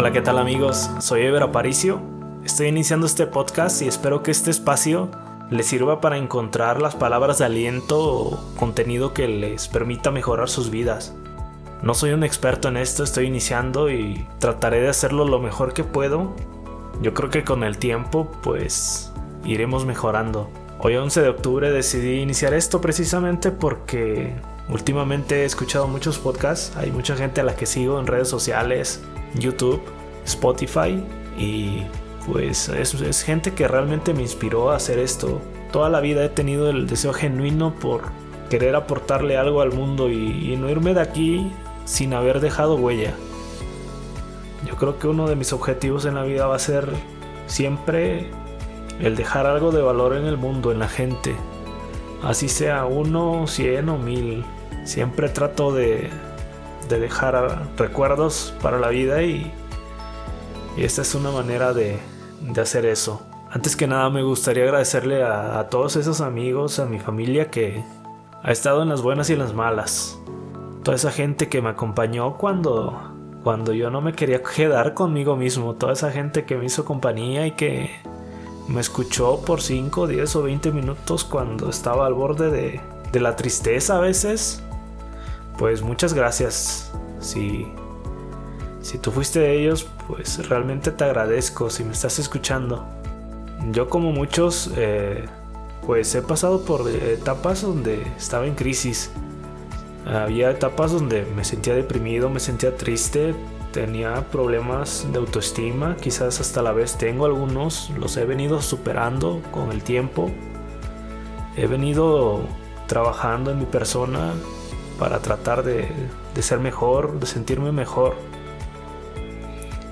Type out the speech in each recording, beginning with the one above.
Hola, ¿qué tal amigos? Soy Ever Aparicio. Estoy iniciando este podcast y espero que este espacio les sirva para encontrar las palabras de aliento o contenido que les permita mejorar sus vidas. No soy un experto en esto, estoy iniciando y trataré de hacerlo lo mejor que puedo. Yo creo que con el tiempo pues iremos mejorando. Hoy 11 de octubre decidí iniciar esto precisamente porque últimamente he escuchado muchos podcasts, hay mucha gente a la que sigo en redes sociales, YouTube, Spotify y pues es, gente que realmente me inspiró a hacer esto. Toda la vida he tenido el deseo genuino por querer aportarle algo al mundo y no irme de aquí sin haber dejado huella. Yo creo que uno de mis objetivos en la vida va a ser siempre el dejar algo de valor en el mundo, en la gente. Así sea uno, cien o mil. Siempre trato de, dejar recuerdos para la vida y, y esta es una manera de, hacer eso. Antes que nada me gustaría agradecerle a, a, todos esos amigos, a mi familia que ha estado en las buenas y en las malas. Toda esa gente que me acompañó cuando, cuando yo no me quería quedar conmigo mismo. Toda esa gente que me hizo compañía y que me escuchó por 5, 10 o 20 minutos cuando estaba al borde de, de la tristeza a veces, pues muchas gracias. Si, si tú fuiste de ellos, pues realmente te agradezco si me estás escuchando. Yo como muchos, eh, pues he pasado por etapas donde estaba en crisis. Había etapas donde me sentía deprimido, me sentía triste, tenía problemas de autoestima, quizás hasta la vez tengo algunos, los he venido superando con el tiempo. He venido trabajando en mi persona para tratar de, ser mejor, de sentirme mejor.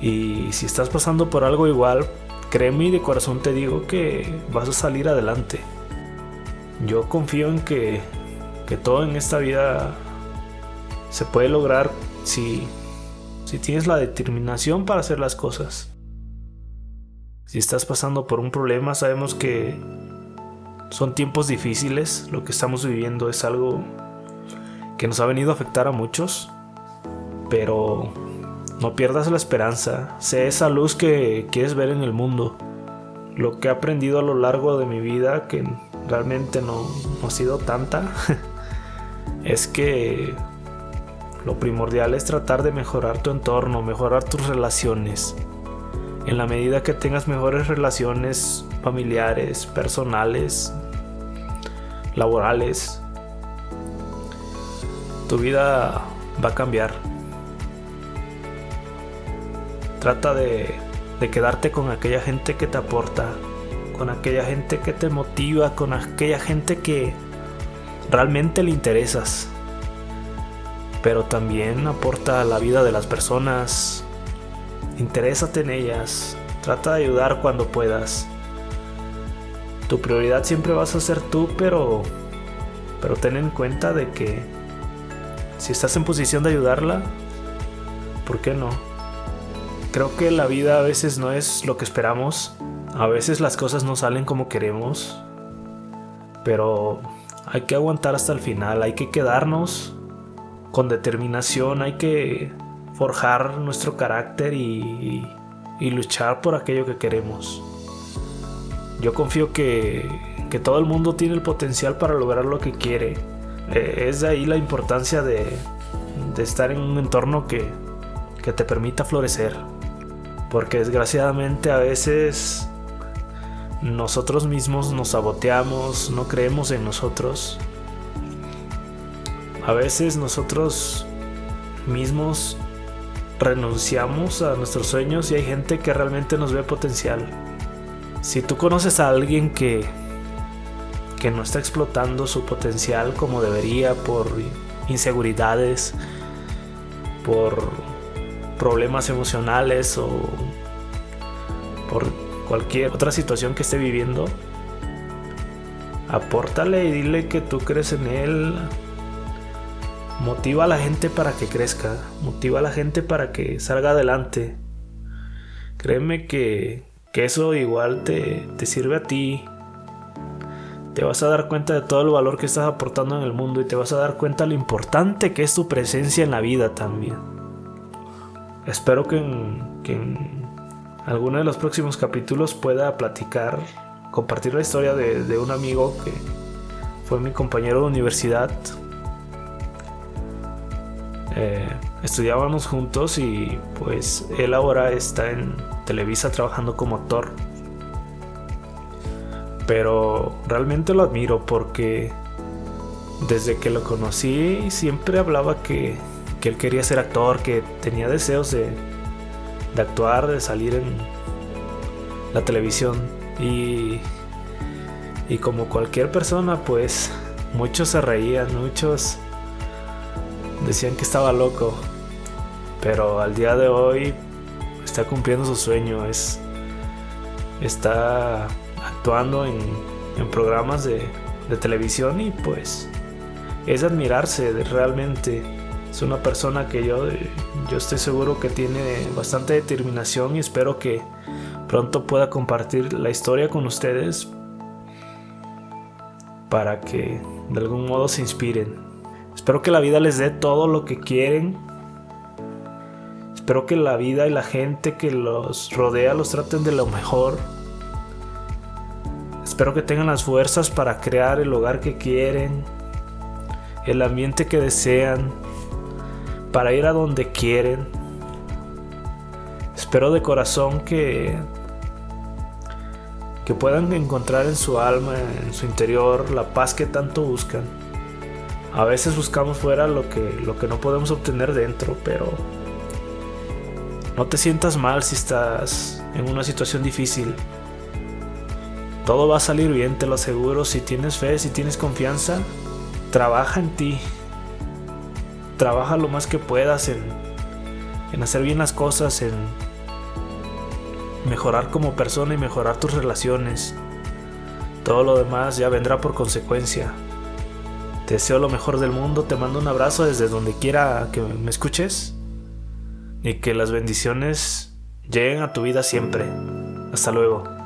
Y si estás pasando por algo igual, créeme y de corazón te digo que vas a salir adelante. Yo confío en que, que todo en esta vida se puede lograr si si tienes la determinación para hacer las cosas. Si estás pasando por un problema, sabemos que son tiempos difíciles, lo que estamos viviendo es algo que nos ha venido a afectar a muchos, pero no pierdas la esperanza, sé esa luz que quieres ver en el mundo. Lo que he aprendido a lo largo de mi vida, que realmente no, no ha sido tanta, es que lo primordial es tratar de mejorar tu entorno, mejorar tus relaciones. En la medida que tengas mejores relaciones familiares, personales, laborales, tu vida va a cambiar. Trata de, quedarte con aquella gente que te aporta, con aquella gente que te motiva, con aquella gente que realmente le interesas pero también aporta a la vida de las personas. Interésate en ellas, trata de ayudar cuando puedas. Tu prioridad siempre vas a ser tú, pero pero ten en cuenta de que si estás en posición de ayudarla, ¿por qué no? Creo que la vida a veces no es lo que esperamos, a veces las cosas no salen como queremos, pero hay que aguantar hasta el final, hay que quedarnos con determinación hay que forjar nuestro carácter y, luchar por aquello que queremos. Yo confío que, todo el mundo tiene el potencial para lograr lo que quiere. Eh, es de ahí la importancia de, estar en un entorno que, que te permita florecer. Porque desgraciadamente a veces nosotros mismos nos saboteamos, no creemos en nosotros a veces nosotros mismos renunciamos a nuestros sueños y hay gente que realmente nos ve potencial. Si tú conoces a alguien que que no está explotando su potencial como debería por inseguridades, por problemas emocionales o por cualquier otra situación que esté viviendo, apórtale y dile que tú crees en él, Motiva a la gente para que crezca, motiva a la gente para que salga adelante. Créeme que, eso igual te, te sirve a ti. Te vas a dar cuenta de todo el valor que estás aportando en el mundo y te vas a dar cuenta de lo importante que es tu presencia en la vida también. espero que en, alguno de los próximos capítulos pueda platicar, compartir la historia de, de un amigo que fue mi compañero de universidad. Eh, estudiábamos juntos y pues él ahora está en Televisa trabajando como actor. Pero realmente lo admiro porque desde que lo conocí siempre hablaba que, que él quería ser actor, que tenía deseos de, de actuar, de salir en la televisión. Y, y como cualquier persona, pues muchos se reían, muchos decían que estaba loco. Pero al día de hoy está cumpliendo su sueño, es está actuando en, programas de, televisión y pues es admirarse realmente. Es una persona que yo, yo estoy seguro que tiene bastante determinación y espero que pronto pueda compartir la historia con ustedes para que de algún modo se inspiren. Espero que la vida les dé todo lo que quieren. Espero que la vida y la gente que los rodea los traten de lo mejor. Espero que tengan las fuerzas para crear el hogar que quieren el ambiente que desean, para ir a donde quieren. Espero de corazón que que puedan encontrar en su alma, en su interior, la paz que tanto buscan. A veces buscamos fuera lo que, lo que no podemos obtener dentro, pero no te sientas mal si estás en una situación difícil. Todo va a salir bien, te lo aseguro, si tienes fe, si tienes confianza, trabaja en ti. Trabaja lo más que puedas en, en hacer bien las cosas, en mejorar como persona y mejorar tus relaciones. Todo lo demás ya vendrá por consecuencia. Te deseo lo mejor del mundo, te mando un abrazo desde donde quiera que me escuches y que las bendiciones lleguen a tu vida siempre. Hasta luego.